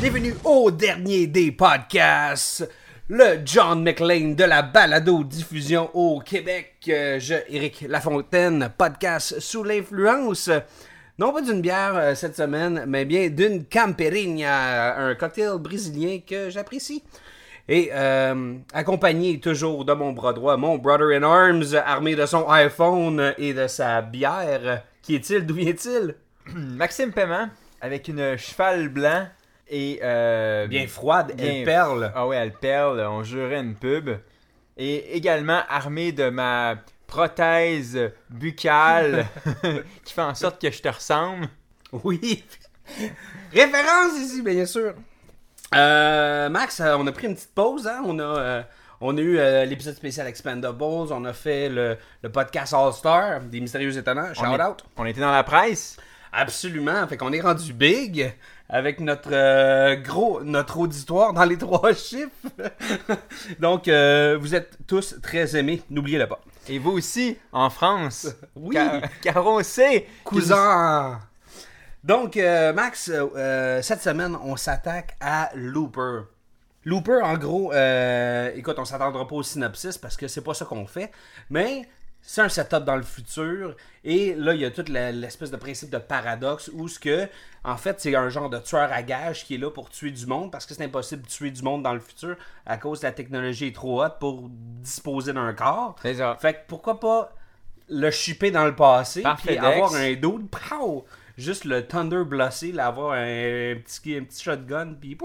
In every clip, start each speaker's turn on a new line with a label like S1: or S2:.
S1: Bienvenue au dernier des podcasts, le John McLean de la balado-diffusion au Québec. Euh, Je, Éric Lafontaine, podcast sous l'influence, non pas d'une bière euh, cette semaine, mais bien d'une Camperinha, un cocktail brésilien que j'apprécie. Et euh, accompagné toujours de mon bras droit, mon brother in arms, armé de son iPhone et de sa bière. Qui est-il? D'où vient-il?
S2: Maxime Paiement avec une cheval blanc et euh,
S1: Bien froide,
S2: bien-
S1: elle perle.
S2: Ah ouais, elle perle, on jurait une pub. Et également armé de ma prothèse buccale qui fait en sorte que je te ressemble.
S1: Oui. Référence ici, bien sûr. Euh, Max, euh, on a pris une petite pause. Hein? On, a, euh, on a eu euh, l'épisode spécial Expendables. On a fait le, le podcast All-Star des Mystérieux Étonnants. Shout
S2: on, est-
S1: out.
S2: on était dans la presse.
S1: Absolument. Fait qu'on est rendu big avec notre euh, gros notre auditoire dans les trois chiffres. Donc, euh, vous êtes tous très aimés. N'oubliez-le pas.
S2: Et vous aussi, en France.
S1: Oui.
S2: Car, car on sait.
S1: Cousin! Donc, euh, Max, euh, euh, cette semaine, on s'attaque à Looper. Looper, en gros, euh, écoute, on s'attendra pas au synopsis parce que c'est pas ça qu'on fait, mais c'est un setup dans le futur et là, il y a toute l'espèce de principe de paradoxe où ce que, en fait, c'est un genre de tueur à gage qui est là pour tuer du monde parce que c'est impossible de tuer du monde dans le futur à cause que la technologie est trop haute pour disposer d'un corps.
S2: C'est ça.
S1: Fait que pourquoi pas le shipper dans le passé, puis avoir un dude, pow, juste le Thunder Blossé, là, avoir un, petit, un petit shotgun, puis.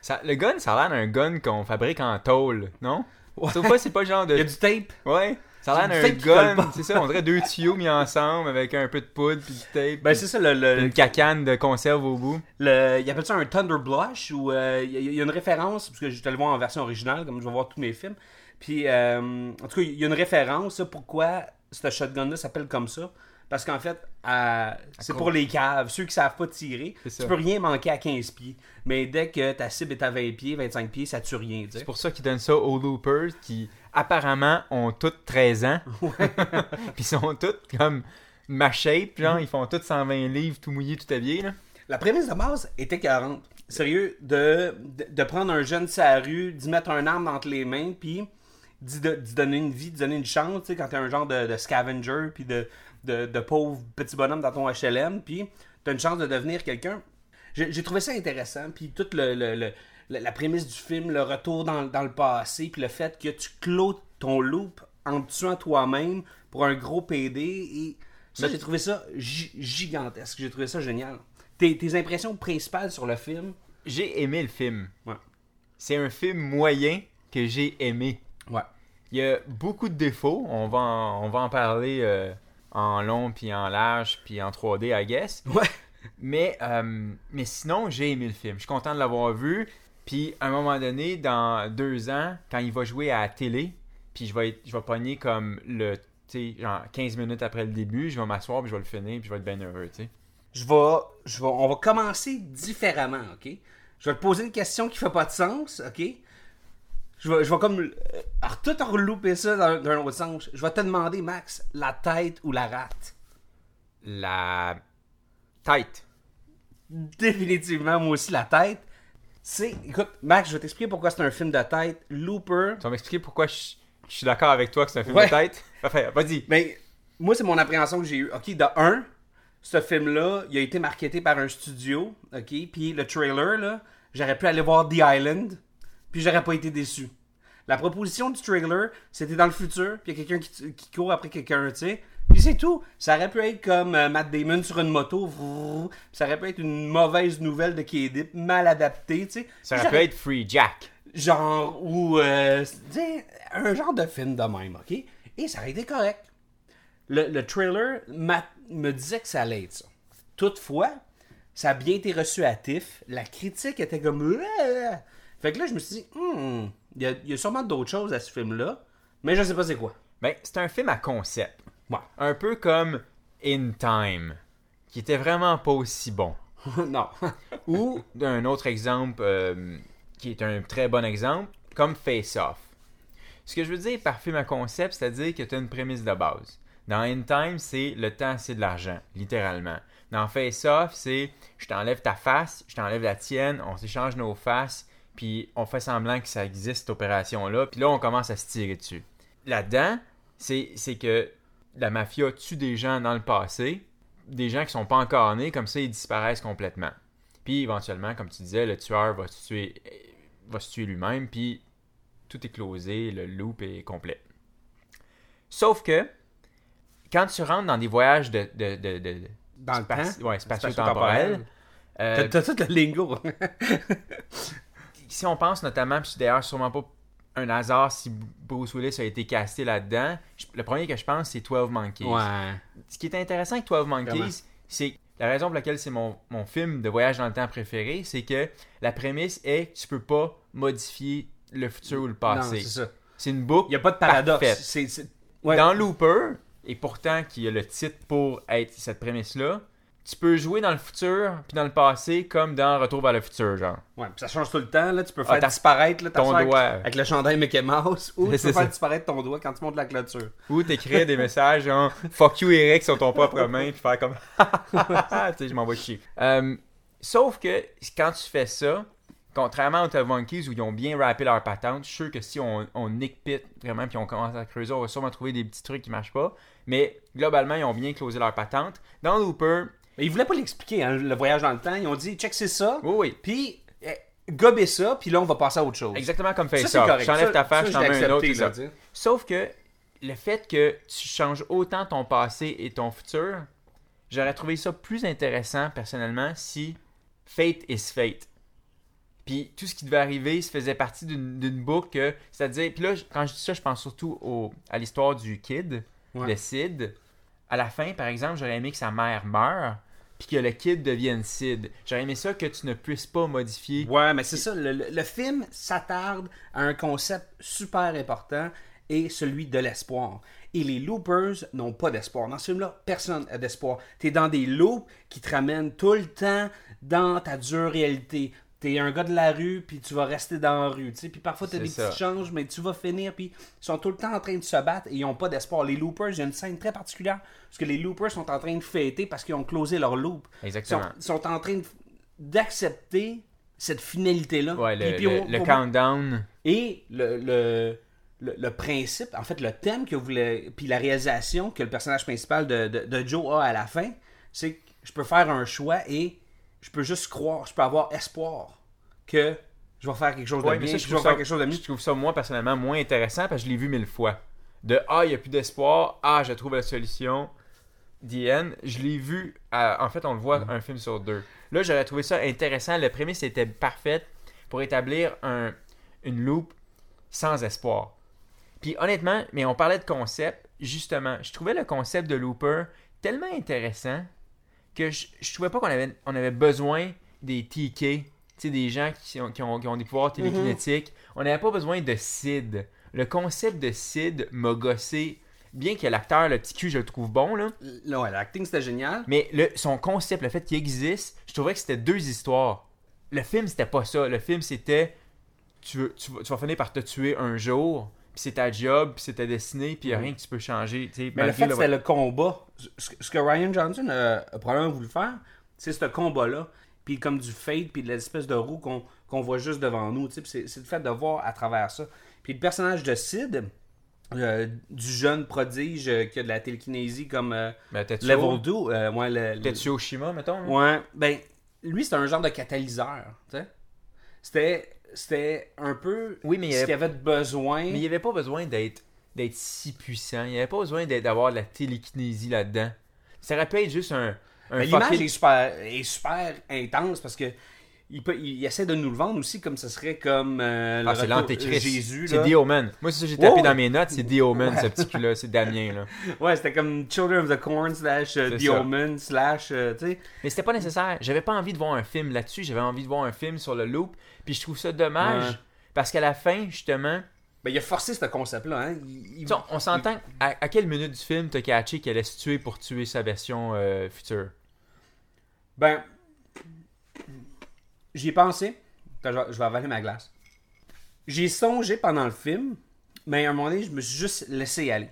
S2: Ça- le gun, ça a l'air d'un gun qu'on fabrique en tôle, non? Sauf pas, c'est pas le genre de.
S1: Il y a du tape.
S2: Ouais, ça a l'air
S1: du
S2: d'un gun. C'est ça, on dirait deux tuyaux mis ensemble avec un peu de poudre puis du tape.
S1: Ben, c'est ça, le, le,
S2: une cacane de conserve au bout.
S1: le- il appelle ça un Thunder Blush, où euh, il y, a- une référence, parce que je te le vois en version originale, comme je vais voir tous mes films. Puis, euh, en tout cas, il y a une référence, pourquoi ce shotgun-là s'appelle comme ça. Parce qu'en fait, c'est pour les caves, ceux qui savent pas tirer. Tu
S2: ça.
S1: peux rien manquer à 15 pieds. Mais dès que ta cible est à 20 pieds, 25 pieds, ça tue rien.
S2: C'est pour ça qu'ils donnent ça aux loopers qui apparemment ont toutes 13 ans. Puis sont toutes comme ma shape, genre ils font toutes 120 livres tout mouillé, tout habillé là.
S1: La prémisse de base était 40. Sérieux, de, de, de prendre un jeune sur la rue, d'y mettre un arme entre les mains, puis d'y donner une vie, d'y donner une chance, tu sais, quand t'es un genre de, de scavenger, puis de, de, de pauvre petit bonhomme dans ton HLM, puis t'as une chance de devenir quelqu'un. J'ai trouvé ça intéressant, puis toute le, le- le- la, prémisse du film, le retour dans, dans le passé, puis le fait que tu clôt ton loop en te tuant toi-même pour un gros PD, et ça, j'ai trouvé ça gi- gigantesque, j'ai trouvé ça génial. Tes, tes impressions principales sur le film?
S2: J'ai aimé le film.
S1: Ouais.
S2: C'est un film moyen que j'ai aimé.
S1: Ouais.
S2: Il y a beaucoup de défauts, on va en, on va en parler euh, en long puis en large puis en 3D I guess.
S1: Ouais.
S2: Mais, euh, mais sinon, j'ai aimé le film. Je suis content de l'avoir vu. Puis, à un moment donné, dans deux ans, quand il va jouer à la télé, puis je vais, être- je vais pogner comme le, tu sais, genre 15 minutes après le début, je vais m'asseoir, puis je vais le finir, puis je vais être bien heureux, tu sais.
S1: Je vais, je vais, on va commencer différemment, ok? Je vais te poser une question qui fait pas de sens, ok? Je vais, je vais comme, euh, alors, tout relouper ça dans- d'un autre sens. Je vais te demander, Max, la tête ou la rate?
S2: La tête.
S1: Définitivement, moi aussi, la tête. C'est, écoute, Max, je vais t'expliquer pourquoi c'est un film de tête. Looper,
S2: Tu vas m'expliquer pourquoi je, je suis d'accord avec toi que c'est un film
S1: Ouais.
S2: de tête? Parfait, vas-y.
S1: Mais moi, c'est mon appréhension que j'ai eue. OK, de un, ce film-là, il a été marketé par un studio. OK, puis le trailer, là, j'aurais pu aller voir The Island, puis j'aurais pas été déçu. La proposition du trailer, c'était dans le futur, puis il y a quelqu'un qui, qui court après quelqu'un, tu sais. Puis c'est tout. Ça aurait pu être comme euh, Matt Damon sur une moto. vrrr, ça aurait pu être une mauvaise nouvelle de K-Dip, mal adaptée, tu sais.
S2: Ça aurait pu être Free Jack.
S1: genre ou euh, un genre de film de même, ok? Et ça aurait été correct. Le, le trailer me disait que ça allait être ça. Toutefois, ça a bien été reçu à TIFF. La critique était comme. Fait que là, je me suis dit, Hmm, il y, a, il y a sûrement d'autres choses à ce film-là, mais je sais pas c'est quoi.
S2: Ben, c'est un film à concept.
S1: Ouais.
S2: Un peu comme In Time, qui était vraiment pas aussi bon.
S1: non.
S2: Ou d'un autre exemple, euh, qui est un très bon exemple, comme Face Off. Ce que je veux dire par film à concept, c'est-à-dire que tu as une prémisse de base. Dans In Time, c'est le temps, c'est de l'argent, littéralement. Dans Face Off, c'est je t'enlève ta face, je t'enlève la tienne, on s'échange nos faces, puis on fait semblant que ça existe, cette opération-là, puis là, on commence à se tirer dessus. Là-dedans, c'est que la mafia tue des gens dans le passé, des gens qui sont pas encore nés, comme ça, ils disparaissent complètement. Puis éventuellement, comme tu disais, le tueur va se tuer, va se tuer lui-même, puis tout est closé, le loop est complet. Sauf que, quand tu rentres dans des voyages de, de, de, de-
S1: Dans le temps?
S2: ouais, spatio-temporels, euh,
S1: T'as t'as tout le lingo.
S2: si on pense notamment, puis c'est d'ailleurs sûrement pas un hasard si Bruce Willis a été casté là-dedans, le premier que je pense, c'est 12 Monkeys.
S1: ouais.
S2: Ce qui est intéressant avec 12
S1: Vraiment.
S2: Monkeys, c'est la raison pour laquelle c'est mon, mon film de voyage dans le temps préféré, c'est que la prémisse est que tu peux pas modifier le futur ou le passé.
S1: c'est ça.
S2: C'est une boucle.
S1: Il n'y a pas de paradoxe. c'est- ouais.
S2: Dans Looper, et pourtant qui a le titre pour être cette prémisse-là, tu peux jouer dans le futur puis dans le passé comme dans Retour vers le futur, genre.
S1: Ouais, puis ça change tout le temps. Là. Tu peux
S2: Ah,
S1: faire disparaître là, ta
S2: ton
S1: avec-
S2: doigt.
S1: Avec, le chandail Mickey Mouse ou tu peux faire disparaître ton doigt quand tu montes la clôture.
S2: Ou t'écris des messages genre Fuck you Eric sur ton propre main puis faire comme tu sais je m'en vais chier. Euh, sauf que quand tu fais ça, contrairement aux 12 Monkeys où ils ont bien rappé leur patente, je suis sûr que si on, on nick-pit vraiment puis on commence à creuser, on va sûrement trouver des petits trucs qui marchent pas. Mais globalement, ils ont bien closé leur patente. Dans Looper,
S1: Mais ils voulaient pas l'expliquer, hein, le voyage dans le temps. Ils ont dit, check, c'est ça.
S2: oui, oui.
S1: Puis, eh, gobez ça, puis là, on va passer à autre chose.
S2: Exactement comme
S1: Ça,
S2: Face
S1: c'est
S2: Off.
S1: correct.
S2: J'enlève ta face, je t'en mets un autre.
S1: là.
S2: Sauf que le fait que tu changes autant ton passé et ton futur, j'aurais trouvé ça plus intéressant personnellement si Fate is Fate. Puis tout ce qui devait arriver, ça faisait partie d'une boucle, c'est-à-dire, puis là, quand je dis ça, je pense surtout au, à l'histoire du kid,
S1: Ouais.
S2: le Sid. À la fin, par exemple, j'aurais aimé que sa mère meure, puis que le kid devienne Sid. J'aurais aimé ça que tu ne puisses pas modifier.
S1: Ouais, mais c'est ça. Le, film s'attarde à un concept super important et celui de l'espoir. Et les loopers n'ont pas d'espoir. Dans ce film-là, personne n'a d'espoir. T'es dans des loops qui te ramènent tout le temps dans ta dure réalité. T'es un gars de la rue, puis tu vas rester dans la rue. tu sais. Puis parfois, t'as des
S2: ça.
S1: petits changes, mais tu vas finir, puis ils sont tout le temps en train de se battre et ils n'ont pas d'espoir. Les loopers, il y a une scène très particulière parce que les loopers sont en train de fêter parce qu'ils ont closé leur loop.
S2: Exactement.
S1: Ils sont, sont en train d'accepter cette finalité-là.
S2: Ouais, le,
S1: Puis- puis
S2: le-
S1: on-
S2: le
S1: on-
S2: countdown.
S1: Et le, le, le, le principe, en fait, le thème que voulait, puis la réalisation que le personnage principal de, de, de Joe a à la fin, c'est que je peux faire un choix et je peux juste croire, je peux avoir espoir que je vais faire quelque chose de
S2: Ouais, mais
S1: bien,
S2: ça,
S1: que
S2: je
S1: je vais
S2: trouve
S1: faire
S2: ça,
S1: quelque chose de mieux.
S2: je trouve ça, moi, personnellement, moins intéressant parce que je l'ai vu mille fois. De Ah, il n'y a plus d'espoir. Ah, je trouve la solution. End. Je l'ai vu. à- en fait, on le voit un film sur deux. Là, j'aurais trouvé ça intéressant. Le prémisse était parfaite pour établir un, une loupe sans espoir. Puis honnêtement, mais on parlait de concept. Justement, je trouvais le concept de Looper tellement intéressant que je, je trouvais pas qu'on avait, on avait besoin des TK, des gens qui ont, qui ont, qui ont des pouvoirs télékinétiques. On n'avait pas besoin de Sid. Le concept de Sid m'a gossé, bien que l'acteur, le petit cul, je le trouve bon, là.
S1: Ouais, l'acting c'était génial.
S2: Mais le, son concept, le fait qu'il existe, je trouvais que c'était deux histoires. Le film, c'était pas ça. Le film, c'était tu, veux- tu, vas- tu vas finir par te tuer un jour, c'est ta job, puis c'est ta destinée, puis il a rien que tu peux changer.
S1: Mais le fait c'était le combat, ce que Ryan Johnson a, a probablement voulu faire, c'est ce combat-là, puis comme du fade, puis de l'espèce de roue qu'on voit juste devant nous, c'est c'est le fait de voir à travers ça. Puis le personnage de Sid, euh, du jeune prodige euh, qui a de la télékinésie comme euh,
S2: Tetsuo-
S1: Level 2, euh, ouais, le- le-
S2: Tetsuo Shima, mettons.
S1: ouais, ben, lui c'est un genre de catalyseur. C'était c'était un peu
S2: Oui, mais il y
S1: ce
S2: avait-
S1: qu'il y avait de besoin.
S2: Mais il n'y avait pas besoin d'être d'être si puissant. Il n'y avait pas besoin d'avoir de la télékinésie là-dedans. Ça aurait pu être juste un, un
S1: l'image
S2: fucking-
S1: est super, est super intense parce que il, peut, il essaie de nous le vendre aussi comme ce serait comme euh, le
S2: Ah, c'est
S1: retour-
S2: l'antéchrist.
S1: Jésus.
S2: C'est. The Omen. Moi, c'est ça que j'ai tapé dans mes notes. C'est The Omen, ce petit cul-là. C'est Damien, là.
S1: Ouais, c'était comme Children of the Corn slash euh,
S2: C'est
S1: The
S2: ça.
S1: Omen slash, euh, tu sais.
S2: Mais c'était pas nécessaire. J'avais pas envie de voir un film là-dessus. J'avais envie de voir un film sur le loop. Puis je trouve ça dommage.
S1: Ouais.
S2: Parce qu'à la fin, justement,
S1: Ben, il a forcé ce concept-là, hein. Il-
S2: on s'entend. À, à quelle minute du film t'as catché qu'elle allait se tuer pour tuer sa version euh, future?
S1: Ben, j'y ai pensé. Je vais, je vais avaler ma glace. J'ai songé pendant le film, mais à un moment donné, je me suis juste laissé aller.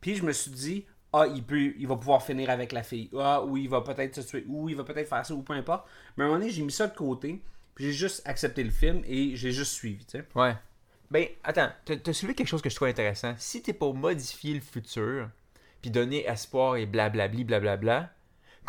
S1: Puis je me suis dit, ah, il, peut, il va pouvoir finir avec la fille. Ah, ou il va peut-être se tuer. Ou il va peut-être faire ça, ou peu importe. Mais à un moment donné, j'ai mis ça de côté. Puis j'ai juste accepté le film et j'ai juste suivi, tu sais.
S2: Ouais. Ben, attends, t'as t'as soulevé quelque chose que je trouve intéressant. Si t'es pour modifier le futur, puis donner espoir et blablabli, blablabla,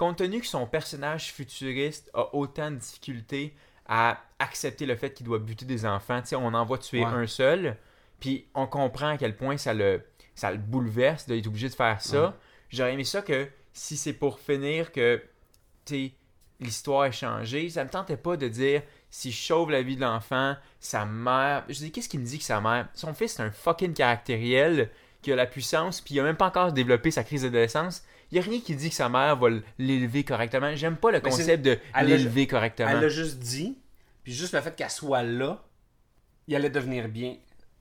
S2: compte tenu que son personnage futuriste a autant de difficultés à accepter le fait qu'il doit buter des enfants, tu sais, on en voit tuer
S1: Ouais.
S2: un seul, puis on comprend à quel point ça le, ça le bouleverse d'être obligé de faire ça. J'aurais aimé ça que si c'est pour finir que, l'histoire est changée, ça me tentait pas de dire si je sauve la vie de l'enfant, sa mère. Je dis, qu'est-ce qui me dit que sa mère? Son fils, c'est un fucking caractériel qui a la puissance, puis il a même pas encore développé sa crise d'adolescence. Il y a rien qui dit que sa mère va l'élever correctement. J'aime pas le
S1: Mais
S2: concept de l'élever correctement.
S1: Elle l'a juste dit. Puis juste le fait qu'elle soit là, il allait devenir bien.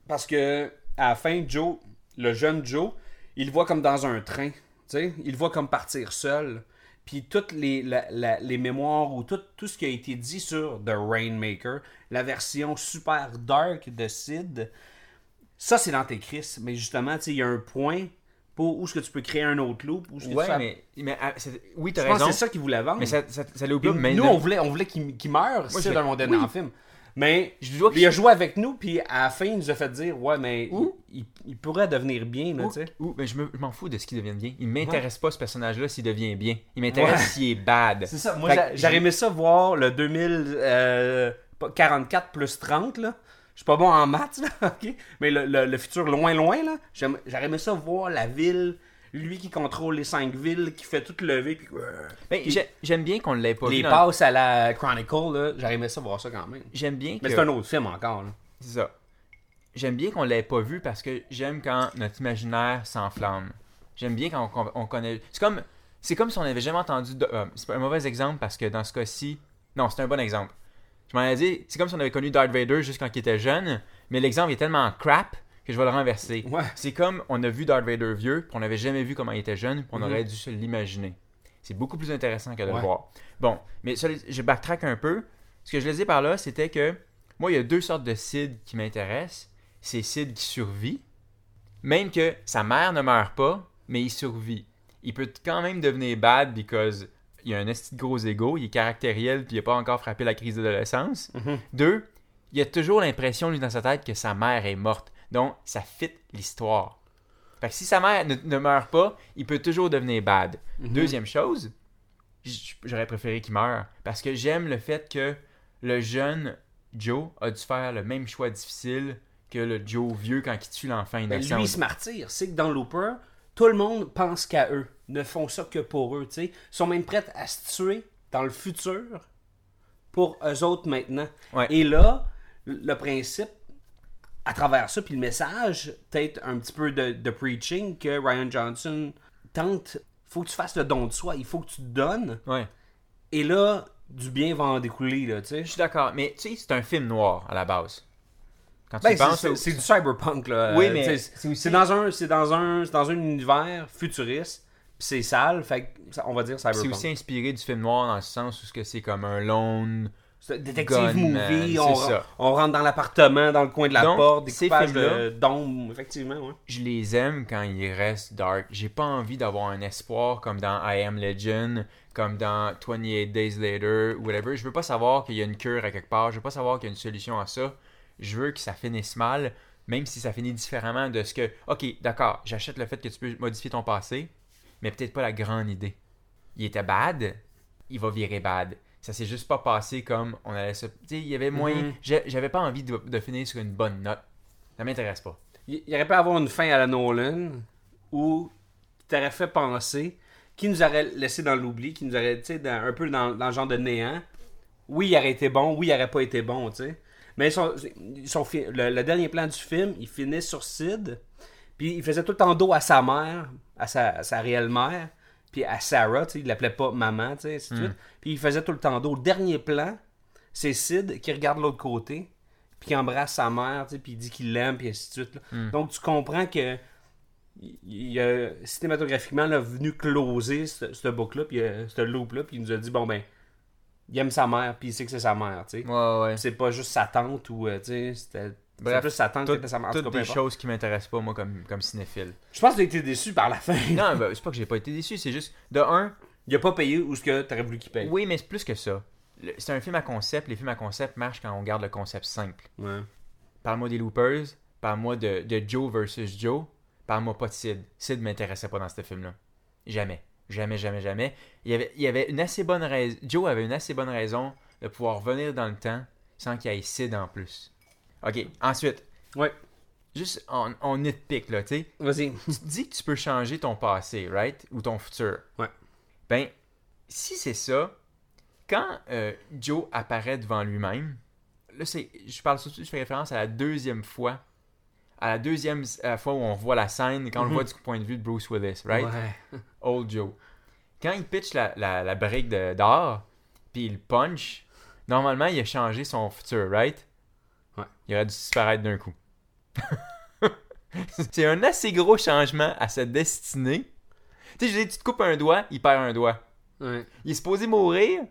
S1: Parce que à la fin, Joe, le jeune Joe, il le voit comme dans un train. Tu sais, il le voit comme partir seul. Puis toutes les, la- la- les mémoires ou tout, tout ce qui a été dit sur The Rainmaker, la version super dark de Sid, ça c'est l'antéchrist. Mais justement, il y a un point pour où est-ce que tu peux créer un autre loop. Où tu
S2: ouais, mais, mais ah, oui, t'as
S1: je pense que
S2: raison.
S1: c'est ça qu'il voulait vendre.
S2: Mais ça, ça, ça l'oublie. Mais
S1: nous, on voulait, on voulait qu'il qu'il meure, c'est dans mon dernier
S2: oui.
S1: film. Mais
S2: Je dois
S1: il a joué avec nous, puis à la fin, il nous a fait dire Ouais, mais il, pourrait devenir bien, là,
S2: Ou,
S1: tu sais.
S2: ou- mais je me- je m'en fous de ce qu'il devienne bien. Il m'intéresse pas ce personnage-là s'il devient bien. Il m'intéresse
S1: Ouais.
S2: s'il est bad.
S1: C'est ça, moi, j'aurais aimé ça voir le 2044 plus 30, là. Je suis pas bon en maths, là, ok? Mais le, le- le futur loin, loin, là. J'aurais aimé ça voir la ville, lui qui contrôle les cinq villes, qui fait tout lever, puis
S2: Ben, J'aime bien qu'on ne l'ait pas
S1: les
S2: vu.
S1: passes à la Chronicle, là. J'aurais aimé ça voir ça quand même.
S2: J'aime bien que.
S1: Mais c'est un autre film encore, là.
S2: C'est ça. J'aime bien qu'on l'ait pas vu parce que j'aime quand notre imaginaire s'enflamme. J'aime bien quand on, on connaît. C'est comme, c'est comme si on n'avait jamais entendu. de- euh, c'est pas un mauvais exemple parce que dans ce cas-ci. Non, c'est un bon exemple. Je m'en ai dit, c'est comme si on avait connu Darth Vader juste quand il était jeune, mais l'exemple est tellement crap que je vais le renverser.
S1: Ouais.
S2: C'est comme on a vu Darth Vader vieux, puis on n'avait jamais vu comment il était jeune, puis on
S1: Mhm.
S2: aurait dû se l'imaginer. C'est beaucoup plus intéressant que de
S1: Ouais.
S2: le voir. Bon, mais ça, je backtrack un peu. Ce que je disais par là, c'était que moi, il y a deux sortes de Sid qui m'intéressent. C'est Sid qui survit, même que sa mère ne meurt pas, mais il survit. Il peut quand même devenir bad because il a un esti de gros ego, il est caractériel, puis il n'a pas encore frappé la crise d'adolescence. Deux, il a toujours l'impression, lui, dans sa tête, que sa mère est morte. Donc, ça fit l'histoire. Fait que si sa mère ne, ne meurt pas, il peut toujours devenir bad. Deuxième chose, j'aurais préféré qu'il meure. Parce que j'aime le fait que le jeune Joe a dû faire le même choix difficile que le Joe vieux quand il tue l'enfant
S1: Ben,
S2: innocent.
S1: lui, il se martyre. C'est que dans Looper, tout le monde pense qu'à eux. Ne font ça que pour eux, tu sais. Ils sont même prêts à se tuer dans le futur pour eux autres maintenant.
S2: Ouais.
S1: Et là, le principe, à travers ça, puis le message, peut-être un petit peu de, de preaching que Ryan Johnson tente, faut que tu fasses le don de soi, il faut que tu te donnes.
S2: Ouais.
S1: Et là, du bien va en découler, là, tu sais.
S2: Je suis d'accord, mais tu sais, c'est un film noir à la base. Quand
S1: Ben,
S2: penses,
S1: c'est- c'est c'est du cyberpunk là.
S2: Oui, mais c'est aussi-
S1: c'est dans un c'est dans un c'est dans un univers futuriste, c'est sale, fait on va dire
S2: c'est
S1: cyberpunk.
S2: aussi inspiré du film noir dans le sens où ce c'est comme un lone.
S1: C'est détective movie,
S2: c'est
S1: on,
S2: ça.
S1: on rentre dans l'appartement, dans le coin de la
S2: Donc,
S1: porte,
S2: ces
S1: découpage d'ombre, effectivement, ouais.
S2: Je les aime quand ils restent dark. J'ai pas envie d'avoir un espoir comme dans I Am Legend, comme dans 28 Days Later, whatever. Je veux pas savoir qu'il y a une cure à quelque part. Je veux pas savoir qu'il y a une solution à ça. Je veux que ça finisse mal, même si ça finit différemment de ce que. Ok, d'accord, j'achète le fait que tu peux modifier ton passé, mais peut-être pas la grande idée. Il était bad, il va virer bad. Ça s'est juste pas passé comme on allait se. Tu sais, il y avait moyen.
S1: Mhm.
S2: J'avais pas envie de, de finir sur une bonne note. Ça m'intéresse pas.
S1: Il il aurait pu avoir une fin à la Nolan où qui t'aurait fait penser, qui nous aurait laissé dans l'oubli, qui nous aurait, tu sais, un peu dans, dans le genre de néant, oui, il aurait été bon, oui, il aurait pas été bon, tu sais. Mais ils sont, ils sont fi- le, le dernier plan du film, il finit sur Sid, puis il faisait tout le temps dos à sa mère, à sa, à sa réelle mère, puis à Sarah, tu sais, il l'appelait pas maman, tu sais, ainsi de suite. Puis il faisait tout le temps dos. Le dernier plan, c'est Sid qui regarde l'autre côté, puis qui embrasse sa mère, tu sais, puis il dit qu'il l'aime, puis ainsi de suite. là. Donc tu comprends que il- il a cinématographiquement là, venu closer ce, ce book-là, puis euh, ce loop-là, puis il nous a dit bon ben, il aime sa mère, puis il sait que c'est sa mère, tu sais.
S2: Ouais, ouais.
S1: C'est pas juste sa tante ou, euh, tu sais, c'était.
S2: Bref,
S1: plus sa tante
S2: Toutes,
S1: était sa mère. Tout
S2: toutes des choses qui m'intéressent pas, moi, comme, comme cinéphile.
S1: Je pense que t'as été déçu par la fin.
S2: Non, ben, c'est pas que j'ai pas été déçu, c'est juste, de un,
S1: Il a pas payé ou ce que t'aurais voulu qu'il paye.
S2: oui, mais c'est plus que ça. C'est un film à concept, les films à concept marchent quand on garde le concept simple.
S1: Ouais.
S2: Parle-moi des Loopers, parle-moi de, de Joe versus Joe, parle-moi pas de Sid. Sid m'intéressait pas dans ce film-là. Jamais. Jamais, jamais, jamais. Il y avait, il y avait une assez bonne raison. Joe avait une assez bonne raison de pouvoir revenir dans le temps sans qu'il y ait Sid en plus. Ok, ensuite,
S1: Ouais.
S2: juste on, on nitpick là, tu sais.
S1: Vas-y.
S2: Tu te dis que tu peux changer ton passé, right? Ou ton futur.
S1: Ouais.
S2: Ben, si c'est ça, quand euh, Joe apparaît devant lui-même, là, c'est, je parle surtout, je fais référence à la deuxième fois, à la deuxième euh, fois où on voit la scène, quand on le voit du point de vue de Bruce Willis, right?
S1: Ouais.
S2: Old Joe. Quand il pitch la, la, la brique d'or, puis il punch, normalement, il a changé son futur, right?
S1: Ouais.
S2: Il aurait dû disparaître d'un coup. c'est un assez gros changement à sa destinée. Tu sais, je dire, tu te coupes un doigt, il perd un doigt.
S1: Ouais.
S2: Il est supposé mourir,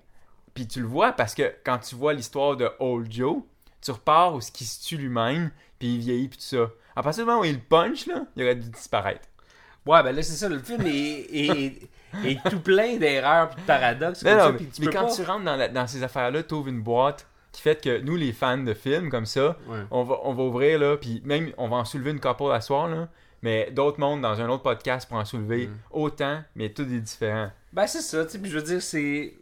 S2: puis tu le vois parce que quand tu vois l'histoire de Old Joe, tu repars où ce qui se tue lui-même, puis il vieillit, puis tout ça. À partir du moment où il punch, là, il aurait dû disparaître.
S1: Ouais, ben là, c'est ça. Le film est, est, est tout plein d'erreurs et de paradoxes.
S2: Non,
S1: comme
S2: non,
S1: ça,
S2: mais,
S1: tu
S2: quand
S1: pas-
S2: tu rentres dans, la- dans ces affaires-là, tu ouvres une boîte qui fait que nous, les fans de films comme ça,
S1: Ouais.
S2: on, va, on va ouvrir, là, puis même, on va en soulever une couple à soir, là, mais d'autres mondes dans un autre podcast pour en soulever
S1: Mm.
S2: autant, mais tout est différent.
S1: Ben, c'est ça, tu sais, puis je veux dire, c'est.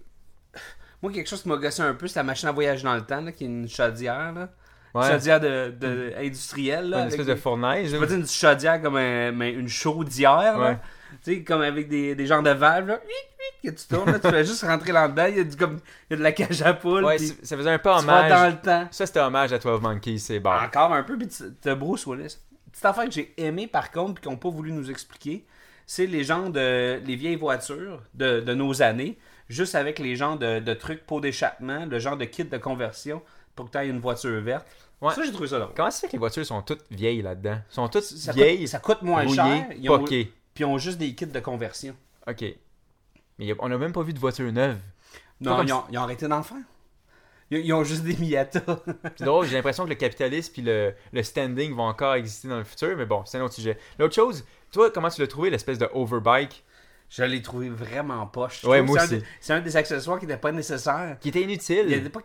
S1: Moi, quelque chose qui m'a gossé un peu, c'est la machine à voyage dans le temps, là, qui est une chaudière, là. Une
S2: Ouais,
S1: chaudière de, de- industrielle, là.
S2: une espèce de fournaise.
S1: Je veux dire une chaudière comme un- mais une chaudière.
S2: Ouais.
S1: Tu sais, comme avec des, des genres de valves, là. Que tu tournes, là, tu fais juste rentrer là-dedans, il y a, du, comme, il y a de la cage à poule,
S2: Ouais,
S1: puis
S2: c- ça faisait un peu hommage.
S1: dans le temps.
S2: Ça, c'était hommage à 12 Monkeys, c'est bon.
S1: Encore un peu, puis tu- t'as Bruce Willis. Petite affaire que j'ai aimé par contre, puis qu'ils n'ont pas voulu nous expliquer, c'est les gens de les vieilles voitures de, de nos années, juste avec les gens de, de trucs pour d'échappement, le genre de kit de conversion pour que tu aies une voiture verte.
S2: Ouais.
S1: Ça, j'ai trouvé ça drôle.
S2: Comment ça fait que les voitures sont toutes vieilles là-dedans? sont toutes
S1: Ça
S2: vieilles,
S1: coûte, ça coûte moins
S2: rouillées,
S1: cher, ils ont,
S2: poquées.
S1: puis ils ont juste des kits de conversion.
S2: Ok. Mais on n'a même pas vu de voiture neuve.
S1: Non, ils ont, ils ont arrêté d'en faire. Ils, ils ont juste des Miata.
S2: C'est drôle, j'ai l'impression que le capitalisme puis le, le standing vont encore exister dans le futur, mais bon, c'est un autre sujet. L'autre chose, toi, comment tu l'as trouvé, l'espèce de overbike?
S1: Je l'ai trouvé vraiment poche. Je
S2: Ouais, moi
S1: que c'est un
S2: aussi.
S1: des- C'est un, des accessoires qui n'était pas nécessaire.
S2: qui était
S1: Il
S2: inutile?
S1: pas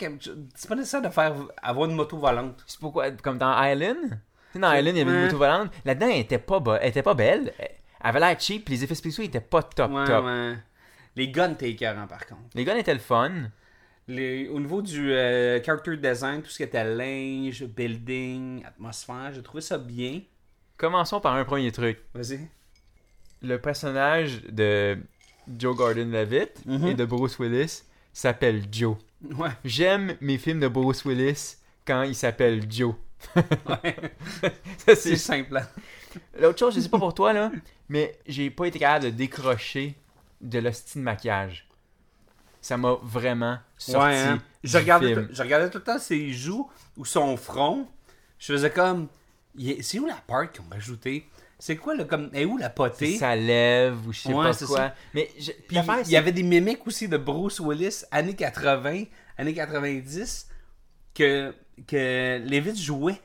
S1: C'est pas nécessaire de faire avoir une moto volante.
S2: C'est pourquoi, comme dans Island? Dans Island, il y avait une moto volante. Là-dedans, elle était pas, elle était pas belle. Elle avait l'air cheap, les effets spéciaux étaient pas top
S1: Ouais,
S2: top.
S1: ouais. Les guns, écœurant par contre.
S2: Les guns étaient le fun.
S1: Les- au niveau du euh, character design, tout ce qui était linge, building, atmosphère, j'ai trouvé ça bien.
S2: Commençons par un premier truc.
S1: Vas-y.
S2: Le personnage de Joe Gordon-Levitt
S1: Mhm.
S2: et de Bruce Willis s'appelle Joe.
S1: Ouais.
S2: J'aime mes films de Bruce Willis quand il s'appelle Joe.
S1: ouais. C'est simple. hein.
S2: L'autre chose, je sais pas pour toi, là, mais j'ai pas été capable de décrocher de l'hostie de maquillage. Ça m'a vraiment sorti
S1: Ouais, hein. je, regardais
S2: film.
S1: tout- je regardais tout le temps ses joues ou son front. Je faisais comme. C'est où la part qu'on m'a ajouté C'est quoi, là, comme. Et où la potée?
S2: Ça lève ou je sais
S1: Ouais,
S2: pas quoi.
S1: ça.
S2: Mais je-
S1: Puis il y avait des mimiques aussi de Bruce Willis, années 80, années 90, que, que Levitt jouait. Tu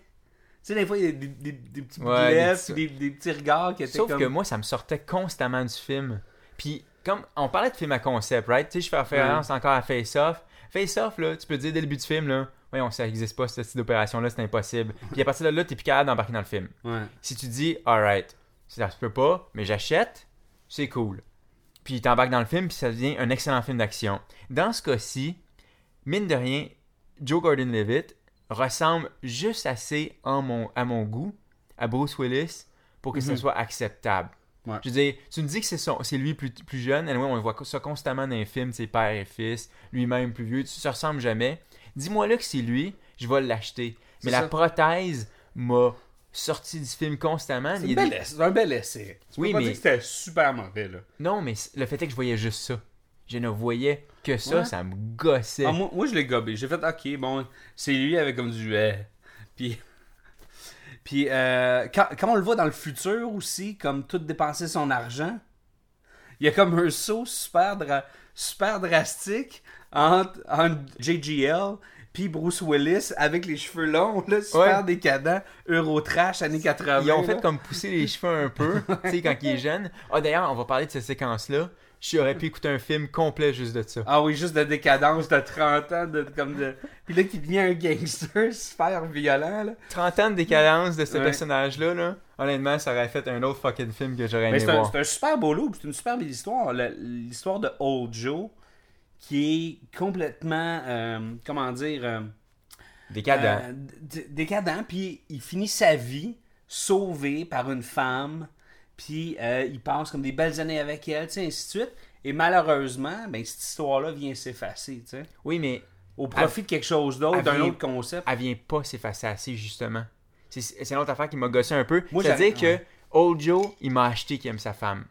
S1: sais, des fois, il y a des, des, des petits
S2: Ouais, des
S1: lèvres, des, des petits regards qui étaient
S2: Sauf
S1: comme...
S2: que moi, ça me sortait constamment du film. Puis, comme on parlait de film à concept, right? Tu sais, je fais référence encore à Face Off. Face Off, là, tu peux te dire dès le début du film, là, voyons, ça n'existe pas, ce type d'opération-là, c'est impossible. Puis à partir de là, t'es plus capable d'embarquer dans le film.
S1: Ouais.
S2: Si tu dis, alright, ça se peut pas, mais j'achète, c'est cool. Puis t'embarques dans le film, puis ça devient un excellent film d'action. Dans ce cas-ci, mine de rien, Joe Gordon-Levitt ressemble juste assez en mon, à mon goût à Bruce Willis pour que ce
S1: Mhm.
S2: soit acceptable.
S1: Ouais.
S2: Je veux dire, tu me dis que c'est lui plus, plus jeune. Anyway, on le voit ça constamment dans les films, c'est père et fils, lui-même plus vieux. Ça ressemble jamais. Dis-moi là que c'est lui, je vais l'acheter. Mais la
S1: ça.
S2: prothèse m'a sorti du film constamment.
S1: C'est un bel
S2: des-
S1: essai- c'est un bel essai. Tu
S2: Oui,
S1: peux pas
S2: mais-
S1: dire que c'était super mauvais, là.
S2: Non, mais le fait est que je voyais juste ça. Je ne voyais que ça,
S1: Ouais.
S2: ça me gossait.
S1: Ah, moi, moi, je l'ai gobé. J'ai fait, ok, bon, c'est lui avec comme du. euh, Puis. Puis, euh, quand, quand on le voit dans le futur aussi, comme tout dépenser son argent, il y a comme un saut super, dra- super drastique entre, entre JGL puis Bruce Willis avec les cheveux longs, là, super
S2: Ouais.
S1: décadent, Eurotrash, années 80.
S2: Ils ont
S1: là.
S2: fait comme pousser les cheveux un peu, tu sais, quand il est jeune. Ah, d'ailleurs, on va parler de cette séquence-là. J'aurais pu écouter un film complet juste de ça.
S1: Ah oui, juste de décadence de 30 ans, de, comme de... Puis là, qui devient un gangster super violent, là.
S2: 30 ans de décadence de ce
S1: Ouais.
S2: personnage-là, là, honnêtement, ça aurait fait un autre fucking film que j'aurais aimé voir.
S1: c'est un super beau loup, c'est une super belle histoire. L'histoire de Old Joe, qui est complètement, euh, comment dire, euh,
S2: Décadent.
S1: euh, décadent, puis il finit sa vie sauvé par une femme, puis euh, il passe comme des belles années avec elle, tu sais, ainsi de suite. Et malheureusement, ben, cette histoire-là vient s'effacer, tu sais,
S2: Oui, mais
S1: au profit de quelque chose d'autre, d'un autre concept.
S2: elle vient pas s'effacer assez, justement. C'est c'est une autre affaire qui m'a gossé un peu.
S1: Moi,
S2: C'est-à-dire que Old Joe, il m'a acheté qu'il aime sa femme.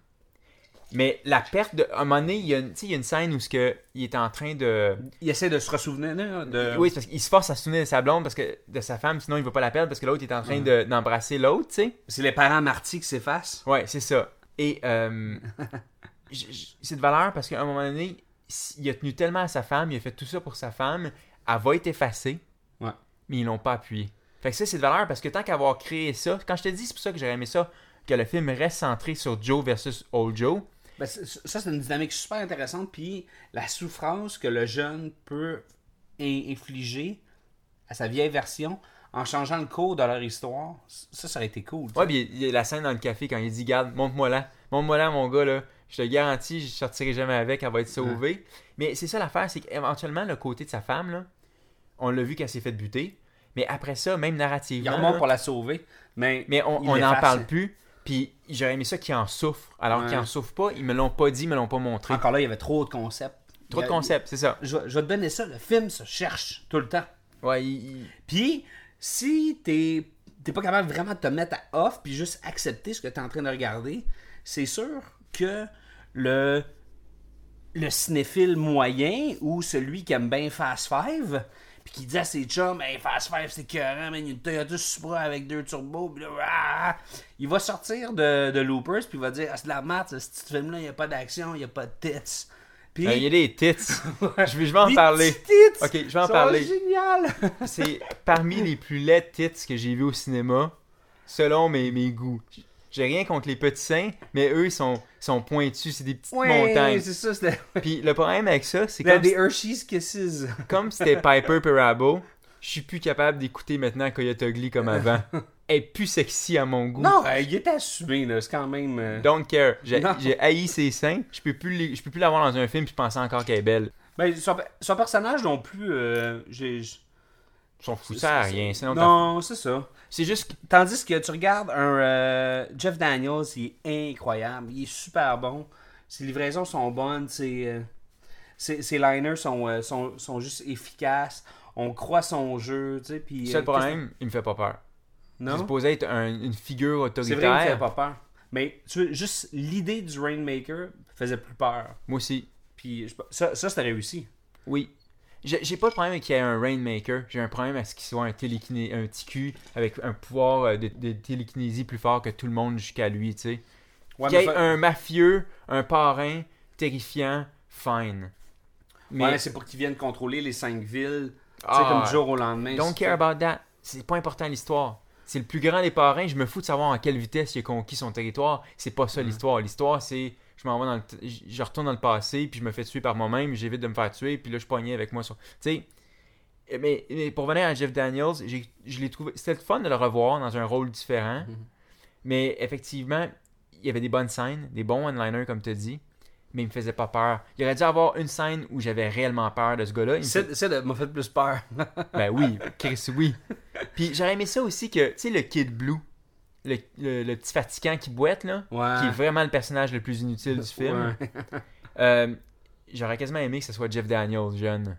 S2: Mais la perte de. À un moment donné, il y a, une- il y a une scène où ce que, il est en train de.
S1: Il essaie de se ressouvenir là, de...
S2: Oui, parce qu'il se force à se souvenir de sa blonde parce que de sa femme, sinon il va pas la perdre parce que l'autre est en train de- d'embrasser l'autre, tu sais.
S1: C'est les parents Marty qui s'effacent.
S2: Ouais, c'est ça. Et euh, c'est de valeur parce qu'à un moment donné, il a tenu tellement à sa femme, il a fait tout ça pour sa femme, elle va être effacée,
S1: Ouais.
S2: mais ils l'ont pas appuyé. Fait que ça, c'est de valeur parce que tant qu'avoir créé ça, quand je te dis, c'est pour ça que j'aurais aimé ça, que le film reste centré sur Joe versus Old Joe.
S1: Ben, ça, c'est une dynamique super intéressante. Puis la souffrance que le jeune peut in- infliger à sa vieille version en changeant le cours de leur histoire, ça, ça aurait été cool. tu sais.
S2: Ouais, puis il y a la scène dans le café quand il dit Garde, montre-moi là, montre-moi là, mon gars, là. Je te garantis, je sortirai jamais avec, elle va être sauvée. Mais c'est ça l'affaire, c'est qu'éventuellement, le côté de sa femme, là, on l'a vu qu'elle s'est fait buter. Mais après ça, même
S1: Il
S2: narrativement.
S1: remonte
S2: là,
S1: pour la sauver. Mais,
S2: Mais on n'en parle plus. Puis j'aurais aimé ça qu'ils en souffrent. Alors
S1: Ouais.
S2: qu'ils en souffrent pas, ils me l'ont pas dit, ils me l'ont pas montré.
S1: Encore là, il y avait trop de concepts.
S2: Trop de concepts, c'est ça.
S1: Je, vais- je vais te donner ça. Le film se cherche tout le temps.
S2: Ouais, il-
S1: Puis, si t'es t'es pas capable vraiment de te mettre à off puis juste accepter ce que t'es en train de regarder, c'est sûr que le le cinéphile moyen ou celui qui aime bien Fast Five puis qui dit à ses chums hey, Fast Five c'est écœurant man, il y a une Toyota Supra avec deux turbos puis là, ah! il va sortir de, de Loopers puis il va dire ah, c'est de la merde ce petit film là il y a pas d'action il y a pas de tits puis
S2: Euh, il y a des tits. je, vais, je vais en parler.
S1: tits
S2: Ok, je vais en parler.
S1: génial
S2: C'est parmi les plus laids tits que j'ai vu au cinéma, selon mes, mes goûts. J'ai rien contre les petits seins, mais eux, ils sont, sont pointus, c'est des petites
S1: ouais
S2: montagnes.
S1: c'est ça c'était
S2: Puis le problème avec ça, c'est comme,
S1: des Hershey's Kisses.
S2: comme c'était Piper Perabo, je suis plus capable d'écouter maintenant Coyote Ugly comme avant. Elle est plus sexy à mon goût.
S1: Non, euh, il était assumé, là. C'est quand même. euh,
S2: Don't care. J'ai haï ses seins. Je peux plus les- je peux plus l'avoir dans un film puis penser encore qu'elle est belle.
S1: Ben, son, son personnage non plus. euh, j'ai.
S2: Sont fous, ça à rien. C'est notre
S1: Non, c'est ça.
S2: C'est juste
S1: Tandis que tu regardes un euh, Jeff Daniels, il est incroyable. Il est super bon. Ses livraisons sont bonnes. Ses, euh, ses, ses liners sont, euh, sont, sont juste efficaces. On croit son jeu. Tu sais, puis,
S2: le
S1: euh,
S2: seul problème, il me fait pas peur.
S1: qu'est-ce-
S2: Il est
S1: Non?
S2: supposé être un- une figure
S1: C'est vrai, il me
S2: autoritaire.
S1: fait pas peur. Mais tu vois, juste l'idée du Rainmaker faisait plus peur.
S2: Moi aussi.
S1: Puis je- ça, ça c'était réussi.
S2: Oui. J'ai pas de problème qu'il y ait un Rainmaker. J'ai un problème à ce qu'il soit un, télékiné un TQ avec un pouvoir euh, de, de télékinésie plus fort que tout le monde jusqu'à lui, tu sais.
S1: Ouais,
S2: qu'il y ait un mafieux, un parrain terrifiant, fine. Mais,
S1: Ouais, c'est pour qu'ils viennent contrôler les cinq villes. Tu sais,
S2: Ah,
S1: comme du jour au lendemain.
S2: Don't care about that. C'est pas important l'histoire. C'est le plus grand des parrains. Je me fous de savoir à quelle vitesse il a conquis son territoire. C'est pas
S1: Mm.
S2: ça l'histoire. L'histoire, c'est je m'en vais dans le t- je- retourne dans le passé puis je me fais tuer par moi-même. J'évite de me faire tuer puis là je pognais avec moi sur. Tu sais. Mais, mais pour venir à Jeff Daniels, j'ai- je l'ai trouvé. C'était le fun de le revoir dans un rôle différent.
S1: Mhm.
S2: Mais effectivement, il y avait des bonnes scènes, des bons one-liners comme tu dit. Mais il me faisait pas peur. Il aurait dû avoir une scène où j'avais réellement peur de ce gars-là.
S1: De- m'a fait plus peur.
S2: ben oui, Chris, oui. Puis j'aurais aimé ça aussi que, tu sais, le Kid Blue. Le, le- le petit fatigant qui boite, là,
S1: Ouais.
S2: qui est vraiment le personnage le plus inutile du film.
S1: Ouais.
S2: Euh, J'aurais quasiment aimé que ce soit Jeff Daniels, jeune.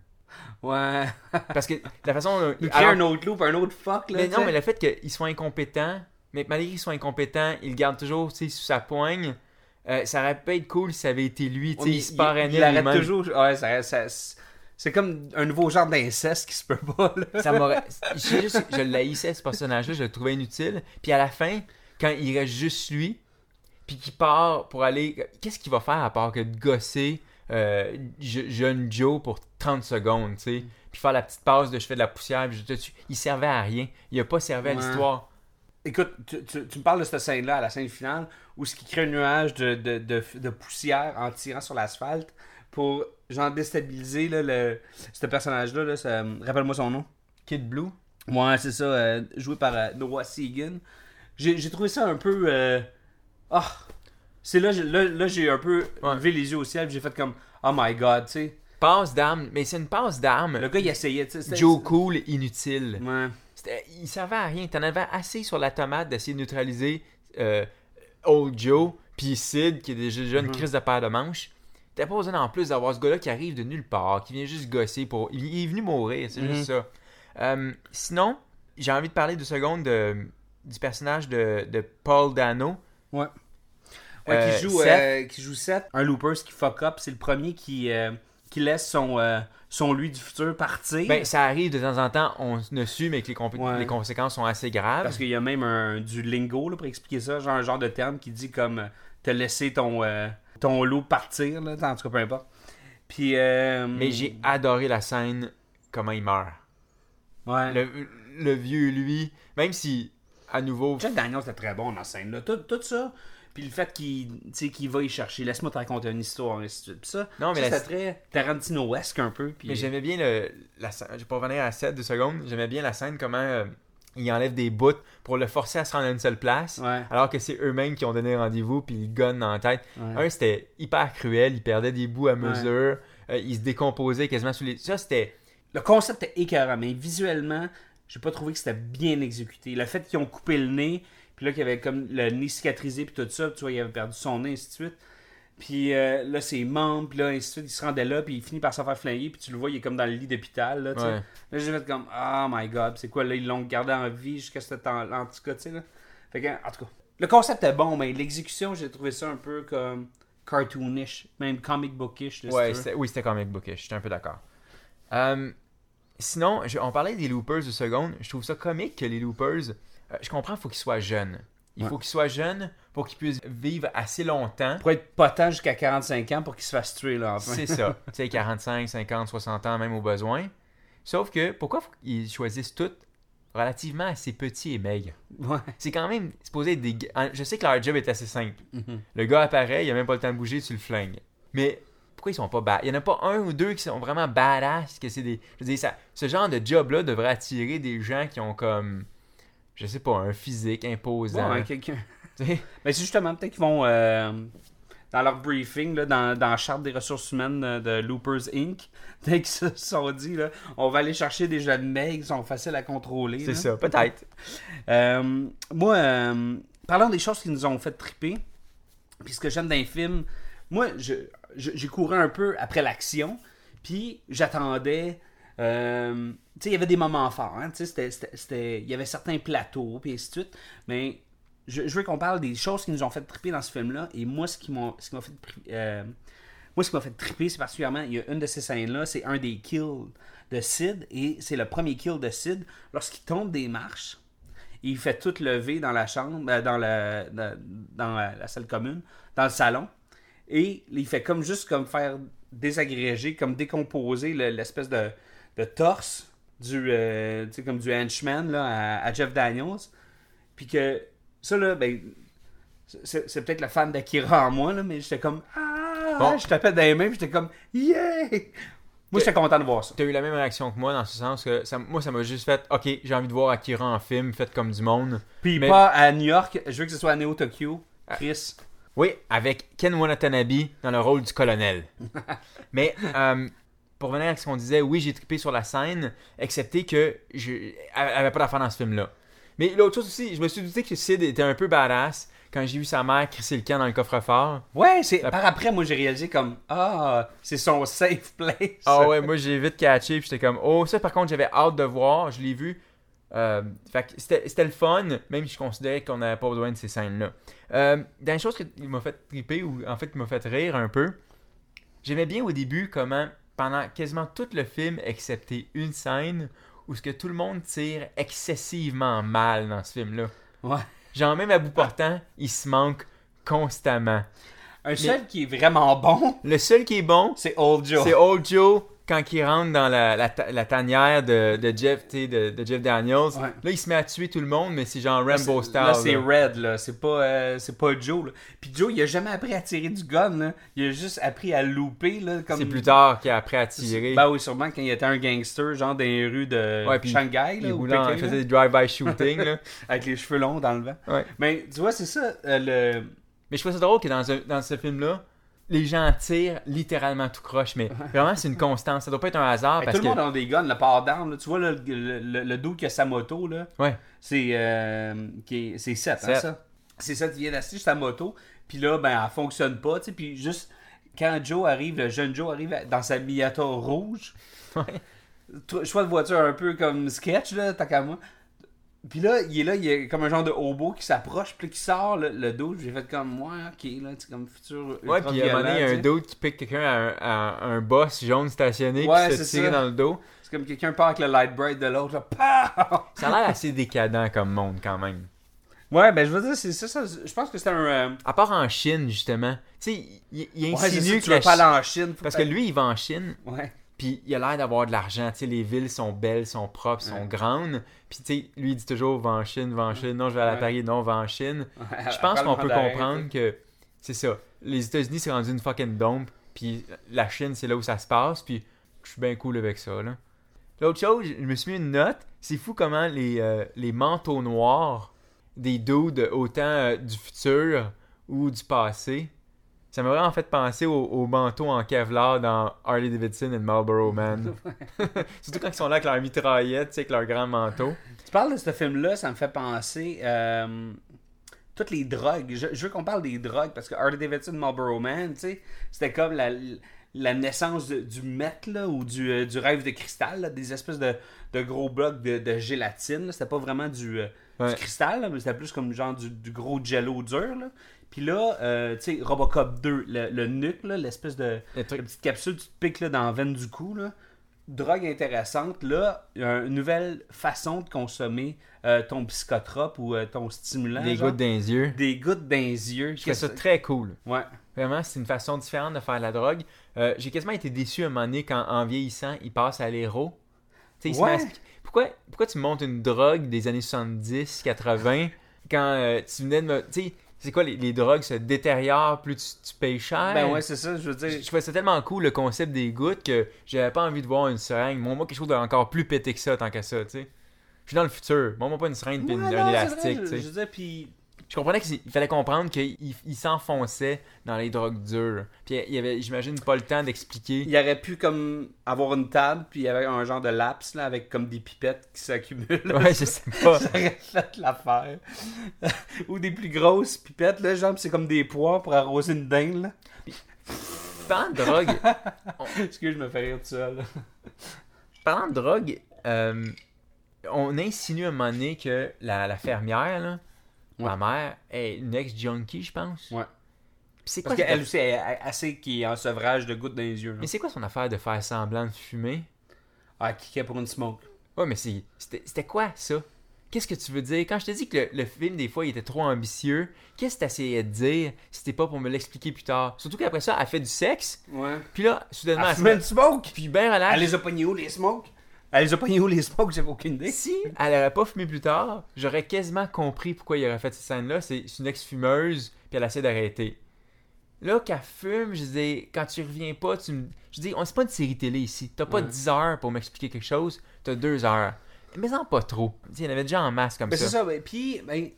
S1: Ouais.
S2: Parce que la façon.
S1: Il
S2: alors-
S1: crée un autre loop, un autre fuck, là.
S2: mais non, mais le fait qu'il soit incompétent, mais malgré qu'il soit incompétent, il le garde toujours sous sa poigne. Euh, ça aurait pu être cool si ça avait été lui. tu sais,
S1: mais
S2: il se parrainait
S1: il arrête
S2: lui-même.
S1: toujours. Ouais, ça, ça- c'est comme un nouveau genre d'inceste qui se peut pas, là.
S2: Ça m'aurait. Juste je l'haïssais, ce personnage-là, je le trouvais inutile. Puis à la fin, quand il reste juste lui, puis qu'il part pour aller. Qu'est-ce qu'il va faire à part que de gosser euh, je- jeune Joe pour 30 secondes, tu sais? Puis faire la petite passe de je fais de la poussière, puis je te tue. Il servait à rien. Il a pas servi à l'histoire.
S1: Écoute, tu, tu- tu me parles de cette scène-là, à la scène finale, où ce qui crée un nuage de, de, de, de poussière en tirant sur l'asphalte pour, genre, déstabiliser, là, le, ce personnage-là, là, ça- rappelle-moi son nom.
S2: Kid Blue?
S1: Ouais, c'est ça, euh, joué par euh, Noah Segan. J'ai trouvé ça un peu... euh, Ah! c'est là, j'ai- là, là j'ai un peu
S2: Ouais.
S1: levé les yeux au ciel, j'ai fait comme, oh my god, tu sais.
S2: Passe d'armes, mais c'est une passe d'armes.
S1: Le gars, il essayait, tu sais.
S2: Joe Cool, inutile.
S1: Ouais.
S2: Il servait à rien. T'en avais assez sur la tomate d'essayer de neutraliser euh, Old Joe, puis Sid, qui est déjà une
S1: Mhm.
S2: crise de paire de manches. T'as pas besoin en plus d'avoir ce gars-là qui arrive de nulle part, qui vient juste gosser pour. Il est venu mourir, c'est
S1: Mhm.
S2: juste ça. Euh, sinon, j'ai envie de parler deux secondes de- du personnage de, de Paul Dano.
S1: Ouais. Ouais,
S2: Euh,
S1: qui, joue,
S2: Seth.
S1: euh, qui joue Seth. Un Loopers qui fuck up. C'est le premier qui, euh, qui laisse son, euh, son lui du futur partir.
S2: Ben, ça arrive de temps en temps, on ne su, mais que les, compé-
S1: Ouais.
S2: les conséquences sont assez graves.
S1: Parce qu'il y a même un, du lingo là, pour expliquer ça. Genre un genre de terme qui dit comme euh, te laisser ton, euh, ton loup partir. Là, en tout cas, peu importe. Puis. euh,
S2: Mais j'ai adoré la scène, comment il meurt.
S1: Ouais.
S2: Le, le vieux, lui, même si, à nouveau,
S1: Jack Daniels était très bon dans la scène. Là. Tout, tout ça. Puis le fait qu'il qu'il va y chercher. Laisse-moi te raconter une histoire. Et ainsi de suite. Puis ça,
S2: Non, mais
S1: ça,
S2: la-
S1: très Tarantino-esque un peu. Puis...
S2: Mais j'aimais bien le, la scène. Je vais pas revenir à 7 de secondes. J'aimais bien la scène, comment euh, il enlève des bouts pour le forcer à se rendre à une seule place.
S1: Ouais.
S2: Alors que c'est eux-mêmes qui ont donné rendez-vous, puis ils gonnent dans la tête.
S1: Ouais.
S2: Un, c'était hyper cruel. Il perdait des bouts à mesure. Euh, il se décomposait quasiment sous les. Ça, c'était.
S1: Le concept est écœurant, mais visuellement, j'ai pas trouvé que c'était bien exécuté. Le fait qu'ils ont coupé le nez, puis là qu'il avait comme le nez cicatrisé, puis tout ça, tu vois, il avait perdu son nez, ainsi de suite. Puis euh, là, ses membres, là, ainsi de suite, il se rendait là, puis il finit par se faire flinguer, puis tu le vois, il est comme dans le lit d'hôpital, là, tu sais.
S2: Ouais.
S1: Là, j'ai fait comme, oh my god, c'est quoi, là, ils l'ont gardé en vie jusqu'à ce temps-là, en tout cas, tu sais, là. Fait que, en tout cas, le concept est bon, mais l'exécution, j'ai trouvé ça un peu comme cartoonish, même comic bookish, là,
S2: Ouais, oui, c'était comic bookish. J'étais un peu d'accord. Euh, sinon, je- on parlait des loopers de seconde. Je trouve ça comique que les loopers. euh, je comprends, il faut qu'ils soient jeunes. Il
S1: Ouais.
S2: faut qu'ils soient jeunes pour qu'ils puissent vivre assez longtemps.
S1: Pour être potent jusqu'à 45 ans pour qu'il se fasse tuer, là, enfin.
S2: C'est ça. tu sais, 45, 50, 60 ans, même au besoin. Sauf que, pourquoi faut qu'ils choisissent toutes relativement assez petits et maigres?
S1: Ouais.
S2: C'est quand même supposé être des... Je sais que leur job est assez simple. Le gars apparaît, il a même pas le temps de bouger, tu le flingues. Mais pourquoi ils sont pas bad? Il y en a pas un ou deux qui sont vraiment badass, que c'est des... Je veux dire, ça, ce genre de job-là devrait attirer des gens qui ont comme... Je sais pas, un physique imposant.
S1: Ouais, quelqu'un. Mais c'est justement peut-être qu'ils vont euh, dans leur briefing, là, dans, dans la charte des ressources humaines de Loopers Inc. Peut-être qu'ils se sont dit, là, on va aller chercher des jeunes mecs qui sont faciles à contrôler.
S2: C'est ça, peut-être.
S1: Euh, moi, euh, parlant des choses qui nous ont fait triper, puis ce que j'aime d'un film, moi, je, je- j'ai couru un peu après l'action, puis j'attendais. Euh, il y avait des moments forts, hein, il y avait certains plateaux, puis ainsi de suite, mais je, veux qu'on parle des choses qui nous ont fait triper dans ce film-là, et moi, ce qui m'a fait euh, moi, ce qui m'a fait triper, c'est particulièrement, il y a une de ces scènes-là, c'est un des kills de Sid, et c'est le premier kill de Sid lorsqu'il tombe des marches. Il fait tout lever dans la chambre, euh, dans, la, dans, la, la salle commune, dans le salon. Et il fait comme juste comme faire désagréger, comme décomposer le- l'espèce de, de torse du, euh, comme du henchman là, à, à Jeff Daniels. Puis que ça, là, ben, c'est c'est peut-être le fan d'Akira en moi, là, mais j'étais comme Ah!
S2: Bon.
S1: Je tapais dans les mains, j'étais comme Yeah! Moi, j'étais content de voir ça.
S2: T'as eu la même réaction que moi dans ce sens que ça, moi ça m'a juste fait ok j'ai envie de voir Akira en film fait comme du monde
S1: Puis
S2: Mais-
S1: pas à New York, je veux que ce soit à Neo Tokyo. Chris.
S2: oui avec Ken Watanabe dans le rôle du colonel mais euh, pour revenir à ce qu'on disait oui j'ai trippé sur la scène excepté que je elle avait pas d'affaire dans ce film là Mais l'autre chose aussi, je me suis douté que Sid était un peu badass quand j'ai vu sa mère crisser le camp dans le coffre-fort.
S1: Ouais, c'est
S2: La-
S1: par après moi j'ai réalisé comme ah, c'est son safe place.
S2: Ah ouais, moi j'ai vite catché, puis j'étais comme, oh, ça par contre, j'avais hâte de voir, je l'ai vu. Euh, fait que c'était c'était le fun, même si je considérais qu'on n'avait pas besoin de ces scènes-là. Euh, dans les choses qui m'a fait triper, ou en fait qui m'a fait rire un peu, j'aimais bien au début comment, pendant quasiment tout le film, excepté une scène, où ce que tout le monde tire excessivement mal dans ce film-là.
S1: Ouais.
S2: Genre même à bout portant, il se manque constamment.
S1: Un seul qui est vraiment bon,
S2: Le seul qui est bon,
S1: c'est Old Joe.
S2: c'est Old Joe quand il rentre dans la, la, ta- la tanière de, de Jeff, de, de Jeff Daniels.
S1: Ouais.
S2: Là, il se met à tuer tout le monde, mais c'est genre Rambo style.
S1: Là, c'est. Red, là. C'est pas, euh, c'est pas Joe, là. Puis Joe, il a jamais appris à tirer du gun, là. Il a juste appris à louper, là. Comme...
S2: C'est plus tard qu'il a appris à tirer.
S1: Ben oui, sûrement quand il était un gangster, genre dans les rues de
S2: Ouais, puis
S1: Shanghai, là, ou Pékin,
S2: il faisait des drive-by shooting. là.
S1: avec les cheveux longs dans le vent.
S2: Ouais.
S1: Mais tu vois, c'est ça, euh, le...
S2: Mais je trouve ça drôle que dans, un- dans ce film-là, les gens tirent littéralement tout croche, mais vraiment, c'est une constance. Ça doit pas être un hasard
S1: Hey,
S2: parce
S1: tout le
S2: que.
S1: monde a des guns, le part down, là. Tu vois, là, le, le, le dude qui a sa moto, là,
S2: Ouais.
S1: c'est euh, qui est- c'est 7, hein, ça? C'est 7 qui vient d'assister sur sa moto, puis là, ben, elle fonctionne pas, tu sais, puis juste... Quand Joe arrive, le jeune Joe arrive dans sa Miata rouge,
S2: Ouais.
S1: Choix de voiture un peu comme sketch, là, tant qu'à moi. Puis là, il est là, il est comme un genre de hobo qui s'approche, puis qui sort le, le dos. J'ai fait comme moi, ok, là, c'est comme futur.
S2: Ouais, puis à un moment donné, il y a un
S1: dos.
S2: qui pique quelqu'un à, un- à un boss jaune stationné
S1: Ouais,
S2: qui se tire
S1: ça.
S2: dans le dos.
S1: C'est comme quelqu'un part avec le light bright de l'autre.
S2: Ça a l'air assez décadent comme monde quand même.
S1: Ouais, ben je veux dire, c'est ça, ça. Je pense que c'est un. euh,
S2: À part en Chine, justement. Tu sais, il, il
S1: Ouais,
S2: insinue
S1: tu
S2: que la
S1: veux pas
S2: Chi-
S1: aller en Chine.
S2: Parce que lui, il va en Chine,
S1: Ouais.
S2: puis il a l'air d'avoir de l'argent. Tu sais, les villes sont belles, sont propres, sont
S1: Ouais.
S2: grandes. Puis tu sais, lui, il dit toujours va en Chine, va en Chine. Non, je vais à la. Paris, non, va en Chine. Je pense qu'on peut comprendre que c'est ça. Les États-Unis, c'est rendu une fucking dompe, puis la Chine, c'est là où ça se passe, puis je suis bien cool avec ça, là. L'autre chose, je me suis mis une note. C'est fou comment les, euh, les manteaux noirs des dudes autant euh, du futur ou du passé, ça m'a vraiment fait penser aux, aux manteaux en Kevlar dans Harley Davidson et Marlboro Man. Surtout quand ils sont là avec leur mitraillette, tu sais, avec leur grand manteau.
S1: Tu parles de ce film-là, ça me fait penser. euh, toutes les drogues. Je, je veux qu'on parle des drogues parce que Harley Davidson Marlboro Man, tu sais, c'était comme la, la naissance de- du meth là, ou du, euh, du rêve de cristal, là, des espèces de, de gros blocs de, de gélatine. C'était pas vraiment du, euh,
S2: Ouais.
S1: du cristal, là, mais c'était plus comme genre du, du gros jello dur. Puis là, euh, tu sais, Robocop 2, le, le nuque, là, l'espèce de, la petite capsule, tu te piques là, dans la veine du cou. Là. Drogue intéressante. Là, il y a une nouvelle façon de consommer euh, ton psychotrope ou euh, ton stimulant.
S2: Des
S1: genre.
S2: gouttes dans les yeux.
S1: Des gouttes dans les yeux.
S2: Je trouve ça très cool.
S1: Ouais.
S2: Vraiment, c'est une façon différente de faire la drogue. J'ai quasiment été déçu à un moment donné quand, en vieillissant, il passe à l'héros. Tu sais,
S1: Ouais.
S2: Pourquoi, pourquoi tu montes une drogue des années 70, 80 quand tu venais de me. Tu sais, c'est quoi, les, les drogues se détériorent plus tu, tu payes cher?
S1: Ben ouais, c'est ça, je veux dire.
S2: je trouvais ça tellement cool le concept des gouttes que j'avais pas envie de voir une seringue. Moi, moi quelque chose d'encore plus pété que ça, tant qu'à ça, tu sais. Je suis dans le futur. Moi, moi pas une seringue
S1: Ouais, non,
S2: un élastique, tu
S1: je,
S2: sais.
S1: je veux dire, puis
S2: Je comprenais qu'il fallait comprendre qu'il il s'enfonçait dans les drogues dures. Puis il y avait, j'imagine, pas le temps d'expliquer.
S1: il aurait pu comme avoir une table, puis il y avait un genre de laps là, avec comme des pipettes qui s'accumulent.
S2: Ouais, je sais pas.
S1: Ça aurait fait l'affaire. Ou des plus grosses pipettes, là, genre, c'est comme des pois pour arroser une dinde, là.
S2: Parlant de drogue,
S1: Excuse, je me fais rire tout seul.
S2: parlant de drogue, euh, on insinue à un moment donné que la, la fermière, là, ma mère, est une ex-junkie, je pense.
S1: Ouais.
S2: C'est quoi,
S1: Parce qu'elle aussi, elle est assez qui est en sevrage de gouttes dans les yeux. là.
S2: Mais c'est quoi son affaire de faire semblant de fumer?
S1: Ah, qui est pour une smoke.
S2: Ouais, mais c'est- c'était c'était quoi ça? Qu'est-ce que tu veux dire? Quand je te dis que le, le film, des fois, il était trop ambitieux, qu'est-ce que t'essayais de dire si c'était pas pour me l'expliquer plus tard? Surtout qu'après ça, elle fait du sexe,
S1: Ouais.
S2: puis là, soudainement,
S1: Elle
S2: elle, met-
S1: une smoke!
S2: puis ben relax.
S1: Elle les a pognés où, les smokes? Elle les a pognés où, les smokes? J'avais aucune idée.
S2: Si elle aurait pas fumé plus tard, j'aurais quasiment compris pourquoi il aurait fait cette scène-là. C'est une ex-fumeuse, puis elle essaie d'arrêter. Là, qu'elle fume, je dis, quand tu reviens pas, tu me. Je dis, on c'est pas une série télé ici. T'as pas
S1: Ouais.
S2: 10 heures pour m'expliquer quelque chose, t'as 2 heures. Mais en pas trop. Il y en avait déjà en masse comme
S1: Ben, c'est
S2: ça.
S1: ça, ben, puis ben,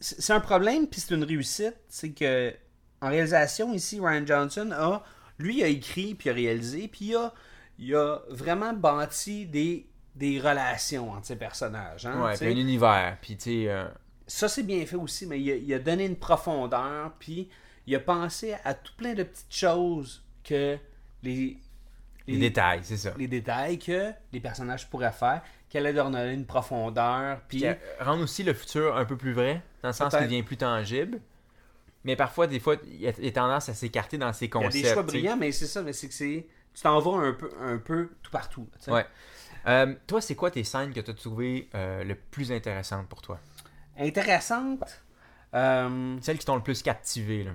S1: c'est c'est un problème, puis c'est une réussite. C'est que en réalisation, ici, Ryan Johnson a, lui, il a écrit, puis il a réalisé, puis il a, il a vraiment bâti des des relations entre ces personnages. Hein,
S2: Ouais, puis un univers. Puis, euh,
S1: Ça, c'est bien fait aussi, mais il a, il a donné une profondeur, puis il a pensé à tout plein de petites choses que les,
S2: les détails, c'est ça.
S1: les détails que les personnages pourraient faire, qui allaient leur donner une profondeur, puis
S2: euh, rendre aussi le futur un peu plus vrai, dans le sens qu'il devient plus tangible. Mais parfois, des fois, il y a, il a tendance à s'écarter dans ses
S1: il y a
S2: concepts.
S1: des choix brillants, mais c'est ça, mais c'est que c'est tu t'en vas un peu, un peu tout partout.
S2: Ouais. Euh, toi, c'est quoi tes scènes que tu as trouvées euh, le plus intéressantes pour toi?
S1: Intéressante. Euh,
S2: Celles qui t'ont le plus captivé, là.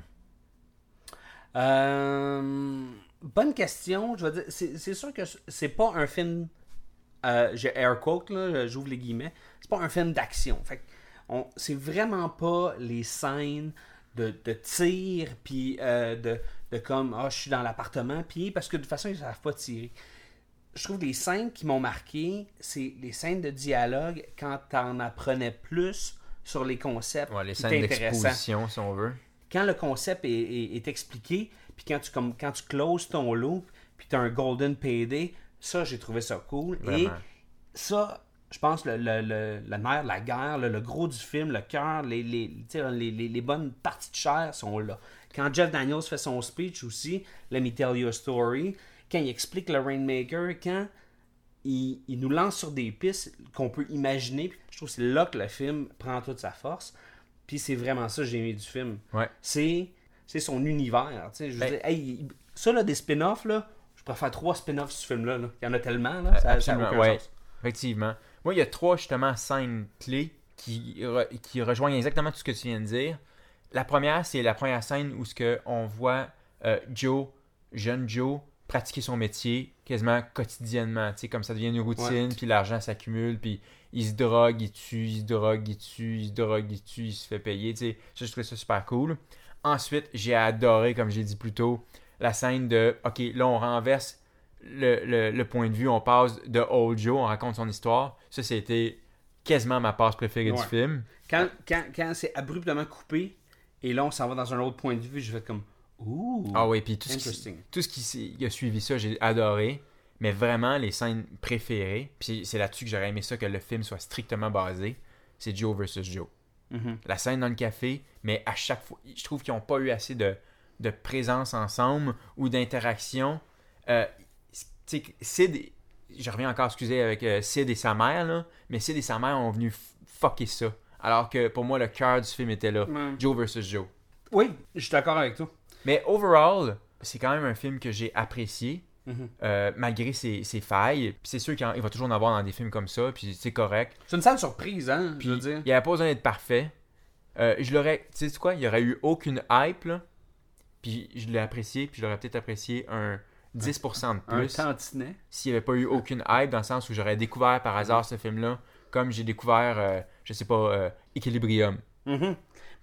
S1: Bonne question. Je vais dire, c'est, sûr que c'est pas un film. j'ai air quote là, j'ouvre les guillemets. C'est pas un film d'action. Fait on, c'est vraiment pas les scènes de, de tir puis de, de comme ah je suis dans l'appartement puis parce que de toute façon ils savent pas tirer. Je trouve les scènes qui m'ont marqué, c'est les scènes de dialogue quand t'en apprenais plus sur les concepts.
S2: Ouais, les scènes d'exposition, si on veut.
S1: quand le concept est, est- est expliqué, puis quand tu, comme, quand tu closes ton loop, puis tu as un golden payday, ça, j'ai trouvé ça cool. Et ça, je pense, le, le, le, le nerf de la guerre, le, le gros du film, le cœur, les, les, les, les, les bonnes parties de chair sont là. Quand Jeff Daniels fait son speech aussi, Let me tell you a story, quand il explique le Rainmaker, quand il, il nous lance sur des pistes qu'on peut imaginer, je trouve que c'est là que le film prend toute sa force. Puis c'est vraiment ça que j'ai aimé du film
S2: Ouais.
S1: c'est c'est son univers. Je
S2: Ben-
S1: dire, hey, il- ça, là, des spin-offs, là, je préfère trois spin-offs sur ce film-là. là. Il y en a tellement, là, ça, ça a aucun
S2: ouais.
S1: sens.
S2: Effectivement. Moi, il y a trois, justement, scènes clés qui, re- qui rejoignent exactement tout ce que tu viens de dire. La première, c'est la première scène où ce que on voit euh, Joe, jeune Joe, pratiquer son métier quasiment quotidiennement. Tu sais, comme ça devient une routine, puis l'argent s'accumule, puis il se drogue, il tue, il se drogue, il tue, il se drogue, il tue, il se fait payer. Tu sais, ça, je trouvais ça super cool. Ensuite, j'ai adoré, comme j'ai dit plus tôt, la scène de OK, là, on renverse le, le- le point de vue, on passe de Old Joe, on raconte son histoire. Ça, c'était quasiment ma passe préférée
S1: Ouais.
S2: du film.
S1: Quand, quand, quand c'est abruptement coupé, et là, on s'en va dans un autre point de vue, je fais comme Ouh.
S2: Ah oui, puis tout ce qui,
S1: Interesting.
S2: tout ce qui a suivi ça, j'ai adoré. Mais vraiment, les scènes préférées, puis c'est là-dessus que j'aurais aimé ça que le film soit strictement basé, c'est Joe versus Joe.
S1: Mhm.
S2: La scène dans le café, mais à chaque fois, je trouve qu'ils n'ont pas eu assez de, de présence ensemble ou d'interaction. Euh, Sid, je reviens encore, excusez, avec euh, Sid et sa mère, là, mais Sid et sa mère ont venu fucker ça. Alors que pour moi, le cœur du film était là. Joe versus Joe.
S1: Oui, je suis d'accord avec toi.
S2: Mais overall, c'est quand même un film que j'ai apprécié.
S1: Mhm.
S2: euh, malgré ses, ses failles. Puis c'est sûr qu'il va toujours en avoir dans des films comme ça, puis c'est correct.
S1: C'est une sale surprise, hein,
S2: Puis
S1: je veux dire.
S2: il n'y avait pas besoin d'être parfait. Euh, je l'aurais, tu sais quoi, il n'y aurait eu aucune hype, là. Puis je l'ai apprécié, puis je l'aurais peut-être apprécié un 10% de
S1: Un
S2: plus
S1: tantinet.
S2: s'il n'y avait pas eu aucune hype, dans le sens où j'aurais découvert par hasard ce film-là, comme j'ai découvert, euh, je sais pas, euh, Equilibrium.
S1: Mhm.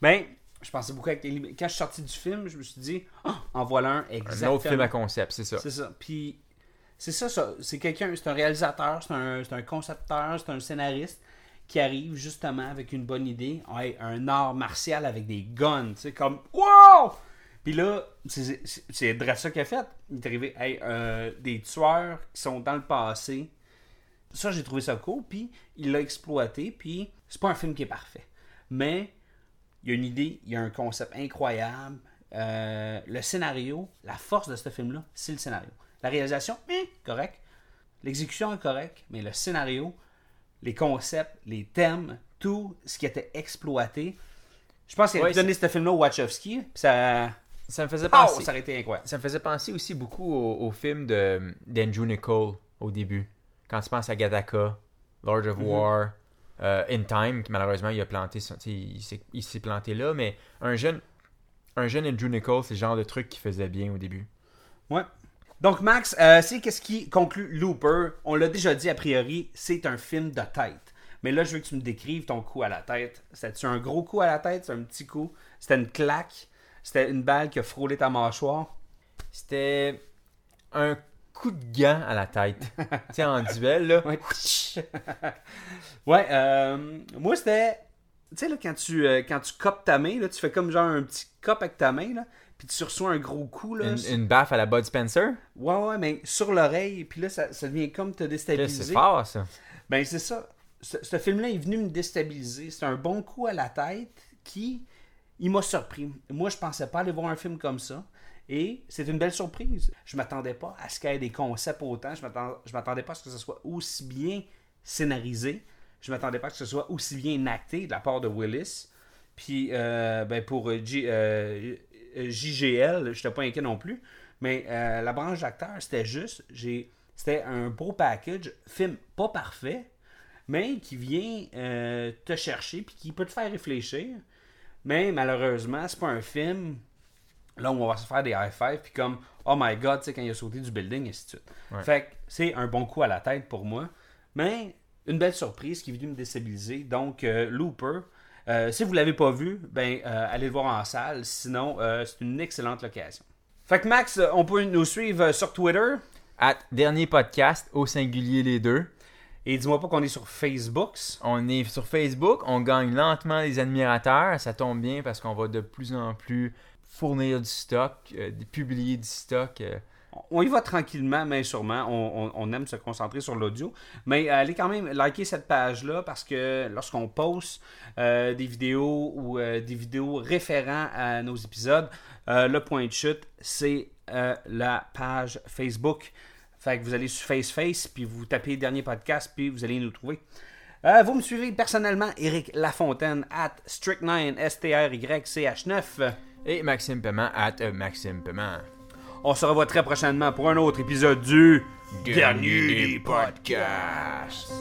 S1: Ben, je pensais beaucoup avec les... Quand je suis sorti du film, je me suis dit, Ah, en voilà un
S2: Un
S1: exactement.
S2: autre film à concept, c'est ça.
S1: C'est ça. Puis c'est ça, ça. C'est quelqu'un, c'est un réalisateur, c'est un, un concepteur, c'est un scénariste qui arrive justement avec une bonne idée, Ouais, un art martial avec des guns, tu sais, comme wow! Puis là, c'est ça qu'il a fait. Il est arrivé, hey, euh, des tueurs qui sont dans le passé. Ça, j'ai trouvé ça cool, puis il l'a exploité, puis c'est pas un film qui est parfait. Mais il y a une idée, il y a un concept incroyable. Euh, le scénario, la force de ce film-là, c'est le scénario. La réalisation, eh, correct. L'exécution est correcte, mais le scénario, les concepts, les thèmes, tout ce qui était exploité. Je pense qu'il a
S2: Ouais,
S1: donné ce film-là au Wachowski, puis ça.
S2: Ça me faisait
S1: Oh,
S2: penser.
S1: ça
S2: me faisait penser aussi beaucoup au, au film de d'Andrew Nicole au début. Quand tu penses à Gadaka, Lord of War, euh, In Time, qui malheureusement il a planté il s'est- planté là, mais un jeune un jeune Andrew Nicole, c'est le genre de truc qui faisait bien au début.
S1: Ouais. Donc, Max, euh, c'est qu'est-ce qui conclut Looper? On l'a déjà dit a priori, c'est un film de tête. Mais là, je veux que tu me décrives ton coup à la tête. C'était-tu un gros coup à la tête? C'est un petit coup? C'était une claque? C'était une balle qui a frôlé ta mâchoire
S2: C'était un coup de gant à la tête. tu sais, en duel, là.
S1: Ouais. ouais, euh, moi, c'était. Tu sais, là, quand tu, euh, quand tu copes ta main, là, tu fais comme genre un petit cop avec ta main, là, puis tu reçois un gros coup, là.
S2: Une, une baffe à la Bud Spencer?
S1: Ouais, ouais, mais sur l'oreille, puis là, ça, ça devient comme te déstabiliser.
S2: C'est fort, ça.
S1: Ben, c'est ça. Ce, ce film-là est venu me déstabiliser. C'est un bon coup à la tête qui, il m'a surpris. Moi, je pensais pas aller voir un film comme ça. Et c'est une belle surprise. Je m'attendais pas à ce qu'il y ait des concepts autant. Je m'attend- je m'attendais pas à ce que ce soit aussi bien scénarisé. Je m'attendais pas à ce que ce soit aussi bien acté de la part de Willis. Puis, euh, ben pour euh, J- euh, JGL, je n'étais pas inquiet non plus. Mais euh, la branche d'acteurs, c'était juste. j'ai C'était un beau package. Film pas parfait, mais qui vient te chercher puis qui peut te faire réfléchir. Mais malheureusement, c'est pas un film là où on va se faire des high five puis comme oh my god, tu sais quand il a sauté du building et ainsi de suite. Fait que c'est un bon coup à la tête pour moi, mais une belle surprise qui est venue me déstabiliser. Donc euh, Looper, euh, si vous l'avez pas vu, ben euh, allez le voir en salle. Sinon, c'est une excellente location. Fait que Max, on peut nous suivre sur Twitter.
S2: At dernier podcast, au singulier les deux.
S1: Et dis-moi pas qu'on est sur Facebook.
S2: On est sur Facebook, on gagne lentement les admirateurs. Ça tombe bien parce qu'on va de plus en plus fournir du stock, euh, publier du stock. euh.
S1: On y va tranquillement, mais sûrement. On, on- on aime se concentrer sur l'audio. Mais allez quand même liker cette page-là parce que lorsqu'on poste euh, des vidéos ou des vidéos référents à nos épisodes, le point de chute, c'est la page Facebook. Fait que vous allez sur FaceFace, puis vous tapez dernier podcast, puis vous allez nous trouver. Euh, vous me suivez personnellement, Eric Lafontaine, at Strict9, S-T-R-Y-C-H-9.
S2: Et Maxime Paiement, at Maxime Paiement.
S1: On se revoit très prochainement pour un autre épisode du
S2: Dernier des podcasts.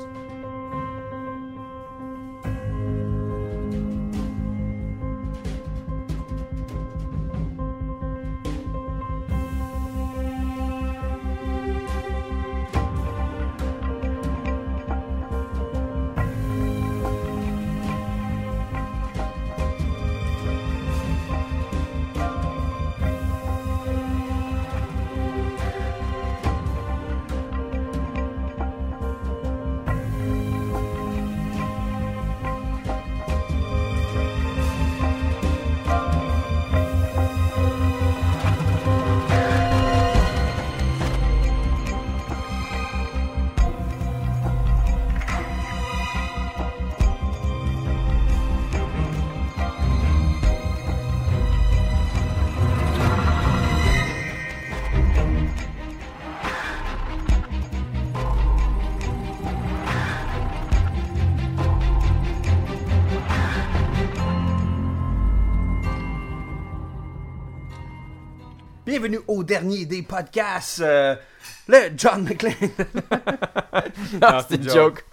S1: Bienvenue au dernier des podcasts, euh, le John McClane.
S2: Non, c'est une joke.